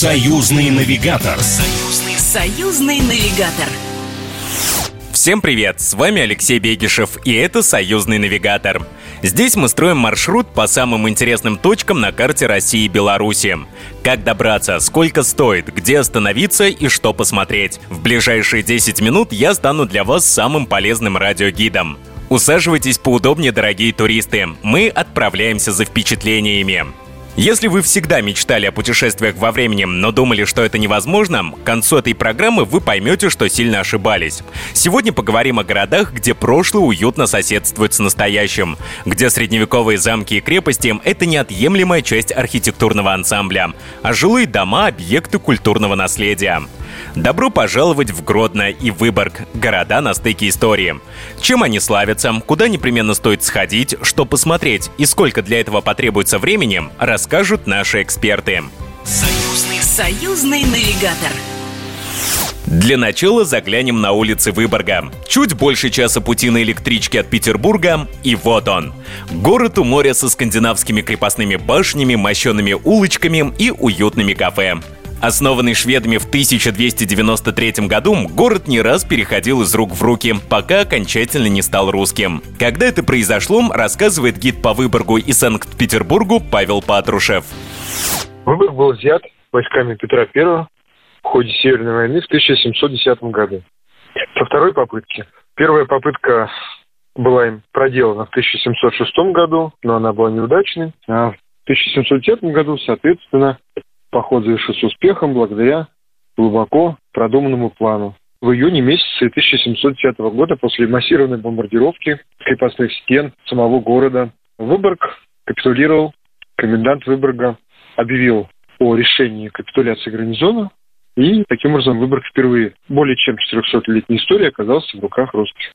Союзный навигатор. Союзный, союзный навигатор. Всем привет! С вами Алексей Бегишев, и это «Союзный навигатор». Здесь мы строим маршрут по самым интересным точкам на карте России и Беларуси. Как добраться, сколько стоит, где остановиться и что посмотреть. В ближайшие 10 минут я стану для вас самым полезным радиогидом. Усаживайтесь поудобнее, дорогие туристы. Мы отправляемся за впечатлениями. Если вы всегда мечтали о путешествиях во времени, но думали, что это невозможно, к концу этой программы вы поймете, что сильно ошибались. Сегодня поговорим о городах, где прошлое уютно соседствует с настоящим, где средневековые замки и крепости — это неотъемлемая часть архитектурного ансамбля, а жилые дома — объекты культурного наследия. Добро пожаловать в Гродно и Выборг, города на стыке истории. Чем они славятся, куда непременно стоит сходить, что посмотреть и сколько для этого потребуется времени, расскажут наши эксперты. Союзный, союзный навигатор. Для начала заглянем на улицы Выборга. Чуть больше часа пути на электричке от Петербурга, и вот он. Город у моря со скандинавскими крепостными башнями, мощенными улочками и уютными кафе. Основанный шведами в 1293 году, город не раз переходил из рук в руки, пока окончательно не стал русским. Когда это произошло, рассказывает гид по Выборгу и Санкт-Петербургу Павел Патрушев. Выборг был взят войсками Петра I в ходе Северной войны в 1710 году. Со второй попытки. Первая попытка была им проделана в 1706 году, но она была неудачной. А в 1710 году, соответственно, Поход завершился успехом благодаря глубоко продуманному плану. В июне месяце 1710 года после массированной бомбардировки крепостных стен самого города Выборг капитулировал. Комендант Выборга объявил о решении капитуляции гарнизона, и таким образом Выборг впервые более чем 400-летней истории оказался в руках русских.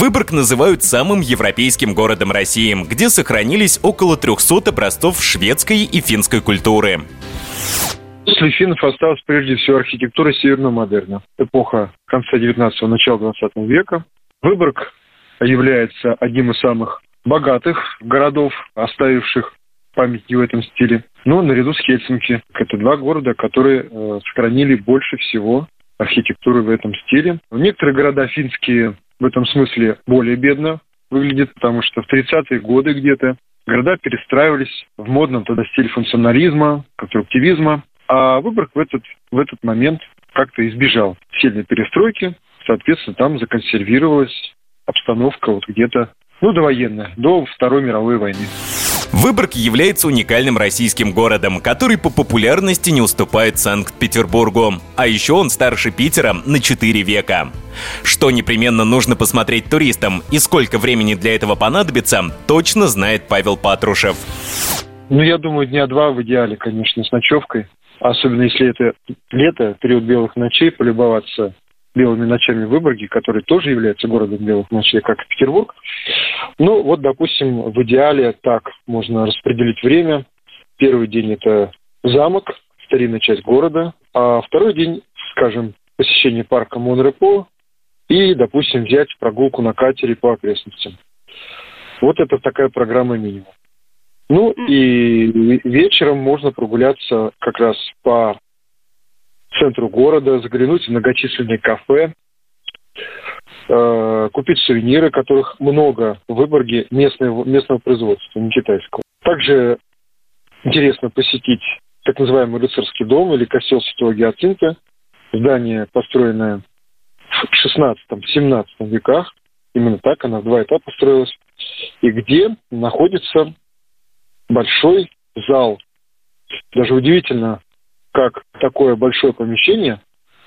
Выборг называют самым европейским городом России, где сохранились около 300 образцов шведской и финской культуры. После финнов осталась прежде всего архитектура северного модерна, эпоха конца 19-го, начала 20 века. Выборг является одним из самых богатых городов, оставивших памятники в этом стиле. Но наряду с Хельсинки это два города, которые э, сохранили больше всего архитектуры в этом стиле. Некоторые города финские в этом смысле более бедно выглядит, потому что в 30-е годы где-то города перестраивались в модном тогда стиле функционализма, конструктивизма, а Выборг в этот, в этот момент как-то избежал сильной перестройки, соответственно, там законсервировалась обстановка вот где-то, ну, довоенная, до Второй мировой войны. Выборг является уникальным российским городом, который по популярности не уступает Санкт-Петербургу. А еще он старше Питера на 4 века. Что непременно нужно посмотреть туристам и сколько времени для этого понадобится, точно знает Павел Патрушев. Ну, я думаю, дня два в идеале, конечно, с ночевкой. Особенно если это лето, период белых ночей, полюбоваться белыми ночами в Выборге, который тоже является городом белых ночей, как и Петербург. Ну, вот, допустим, в идеале так можно распределить время. Первый день – это замок, старинная часть города, а второй день, скажем, посещение парка Монрепо и, допустим, взять прогулку на катере по окрестностям. Вот это такая программа минимум. Ну и вечером можно прогуляться как раз по центру города, заглянуть в многочисленные кафе, э, купить сувениры, которых много в Выборге местного, местного производства, не китайского. Также интересно посетить так называемый рыцарский дом или костел Святого Гиацинта. Здание, построенное в 16-17 веках. Именно так она в два этапа строилась. И где находится большой зал. Даже удивительно, как такое большое помещение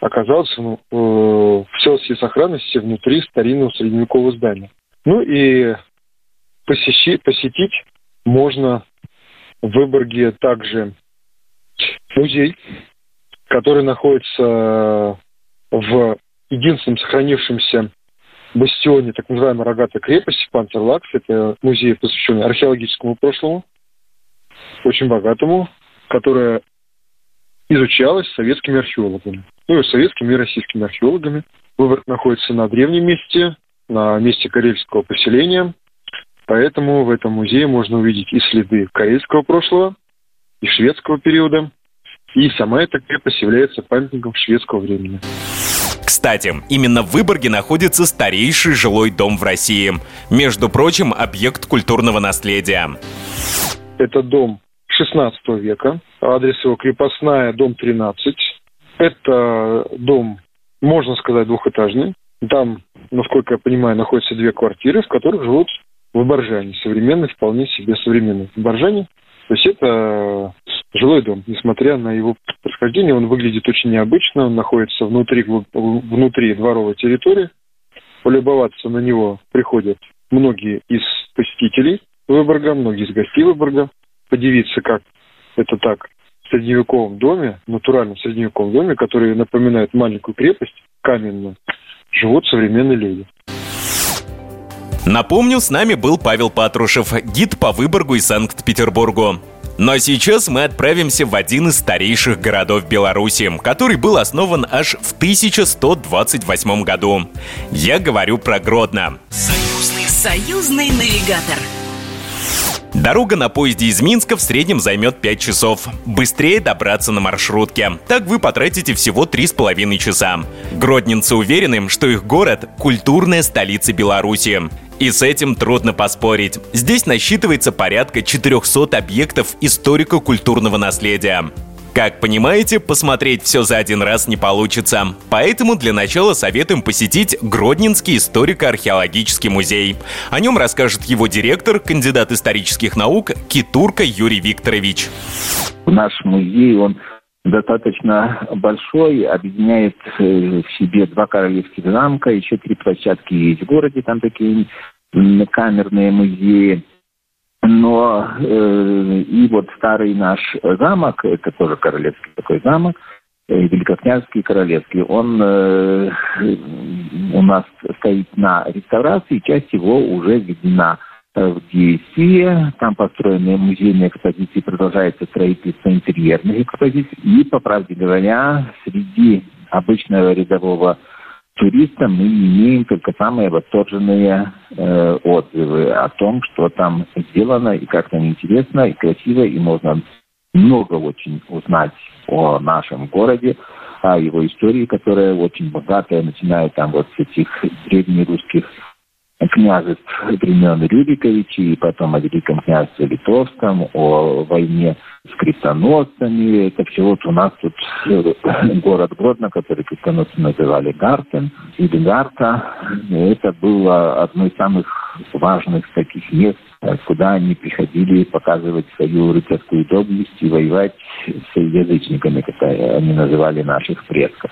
оказалось ну, э, в целости сохранности внутри старинного средневекового здания. Ну и посещи, посетить можно в Выборге также музей, который находится в единственном сохранившемся бастионе так называемой рогатой крепости Пантерлакс. Это музей, посвященный археологическому прошлому, очень богатому, которое изучалась советскими археологами. Ну и советскими и российскими археологами. Выборг находится на древнем месте, на месте карельского поселения. Поэтому в этом музее можно увидеть и следы карельского прошлого, и шведского периода, И сама эта крепость является памятником шведского времени. Кстати, именно в Выборге находится старейший жилой дом в России. Между прочим, объект культурного наследия. Это дом 16 века. Адрес его крепостная, дом 13. Это дом, можно сказать, двухэтажный. Там, насколько я понимаю, находятся две квартиры, в которых живут выборжане. Современные, вполне себе современные выборжане. То есть это жилой дом. Несмотря на его происхождение, он выглядит очень необычно. Он находится внутри, внутри дворовой территории. Полюбоваться на него приходят многие из посетителей Выборга, многие из гостей Выборга. Подивиться, как это так в средневековом доме, натуральном средневековом доме, который напоминает маленькую крепость, каменную, живут современные люди. Напомню, с нами был Павел Патрушев, гид по Выборгу и Санкт-Петербургу. Но сейчас мы отправимся в один из старейших городов Беларуси, который был основан аж в 1128 году. Я говорю про Гродно. Союзный, союзный навигатор. Дорога на поезде из Минска в среднем займет 5 часов. Быстрее добраться на маршрутке. Так вы потратите всего 3,5 часа. Гродненцы уверены, что их город – культурная столица Беларуси. И с этим трудно поспорить. Здесь насчитывается порядка 400 объектов историко-культурного наследия. Как понимаете, посмотреть все за один раз не получится. Поэтому для начала советуем посетить Гродненский историко-археологический музей. О нем расскажет его директор, кандидат исторических наук Китурка Юрий Викторович. Наш музей, он достаточно большой, объединяет э, в себе два королевских замка, еще три площадки есть в городе, там такие камерные музеи. Но э, и вот старый наш замок, это тоже королевский такой замок, э, Великокняжский королевский, он э, у нас стоит на реставрации, часть его уже введена в действие. Там построены музейные экспозиции, продолжается строительство интерьерных экспозиций. И, по правде говоря, среди обычного рядового туриста мы имеем только самые восторженные э, отзывы о том, что там сделано и как там интересно и красиво, и можно много очень узнать о нашем городе, о его истории, которая очень богатая, начиная там вот с этих древнерусских княжеств времен Рюриковичей, и потом о Великом княжестве Литовском, о войне с крестоносцами. Это все вот у нас тут э, город Гродно, который крестоносцы называли Гартен или Гарта. Это было одно из самых важных таких мест, куда они приходили показывать свою рыцарскую доблесть и воевать с язычниками, как они называли наших предков.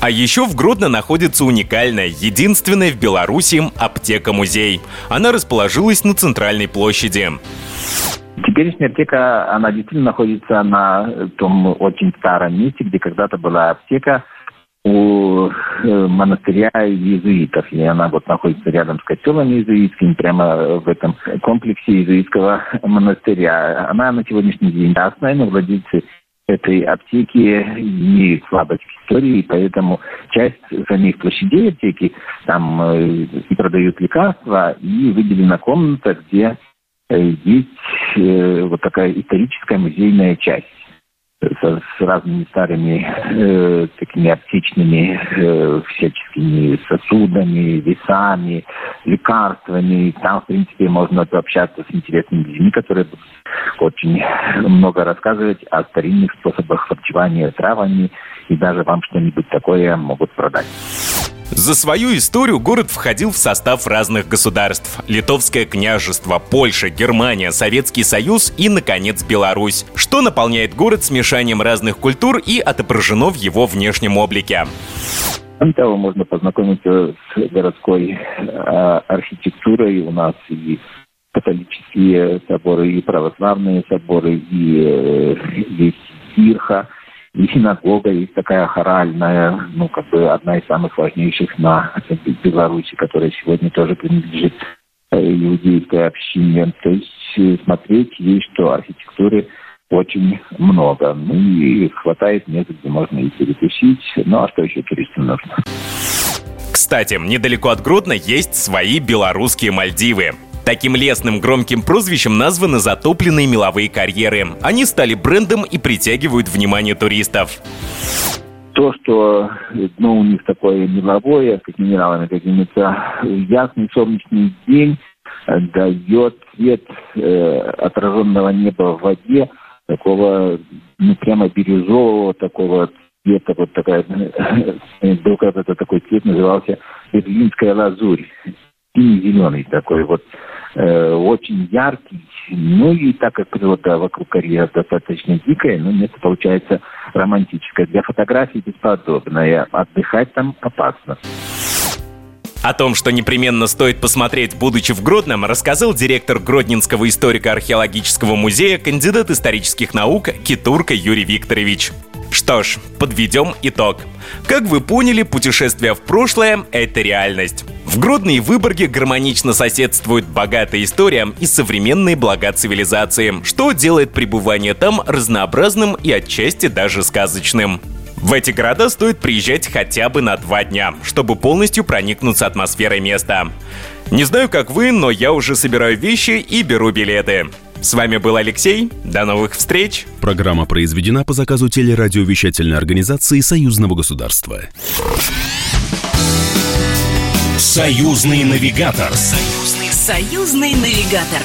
А еще в Гродно находится уникальная, единственная в Беларуси аптека-музей. Она расположилась на центральной площади. Теперешняя аптека, она действительно находится на том очень старом месте, где когда-то была аптека у э, монастыря иезуитов. И она вот находится рядом с котелом иезуитским, прямо в этом комплексе иезуитского монастыря. Она на сегодняшний день ясная, но владельцы этой аптеки не слабость истории, поэтому часть самих площадей аптеки там э, и продают лекарства, и выделена комната, где э, есть э, вот такая историческая музейная часть с, с разными старыми э, такими аптечными э, всяческими сосудами, весами, лекарствами. Там, в принципе, можно общаться с интересными людьми, которые будут очень много рассказывать о старинных способах харчевания травами и даже вам что-нибудь такое могут продать. За свою историю город входил в состав разных государств. Литовское княжество, Польша, Германия, Советский Союз и, наконец, Беларусь. Что наполняет город смешанием разных культур и отображено в его внешнем облике. Кроме того, можно познакомиться с городской э, архитектурой. У нас и католические соборы, и православные соборы, и э, есть кирха и синагога есть такая хоральная, ну, как бы одна из самых важнейших на Беларуси, которая сегодня тоже принадлежит э, иудейской общине. То есть э, смотреть есть, что архитектуры очень много. Ну и хватает мест, где можно и перетусить. Ну а что еще туристам нужно? Кстати, недалеко от Гродно есть свои белорусские Мальдивы. Таким лесным громким прозвищем названы затопленные меловые карьеры. Они стали брендом и притягивают внимание туристов. То, что дно у них такое меловое, с минералами какими-то, ясный солнечный день дает цвет э, отраженного неба в воде, такого, ну, прямо бирюзового такого цвета, вот такая, был когда-то такой цвет, назывался берлинская лазурь, синий-зеленый такой вот, э, очень яркий, ну и так как природа вокруг карьера достаточно дикая, ну, место получается романтическое. Для фотографий бесподобное, отдыхать там опасно. О том, что непременно стоит посмотреть, будучи в Гродном, рассказал директор Гродненского историко-археологического музея, кандидат исторических наук Китурка Юрий Викторович. Что ж, подведем итог. Как вы поняли, путешествие в прошлое — это реальность. В Гродно и Выборге гармонично соседствуют богатая история и современные блага цивилизации, что делает пребывание там разнообразным и отчасти даже сказочным. В эти города стоит приезжать хотя бы на два дня, чтобы полностью проникнуться атмосферой места. Не знаю, как вы, но я уже собираю вещи и беру билеты. С вами был Алексей. До новых встреч. Программа произведена по заказу телерадиовещательной организации Союзного государства. Союзный навигатор. Союзный, союзный навигатор.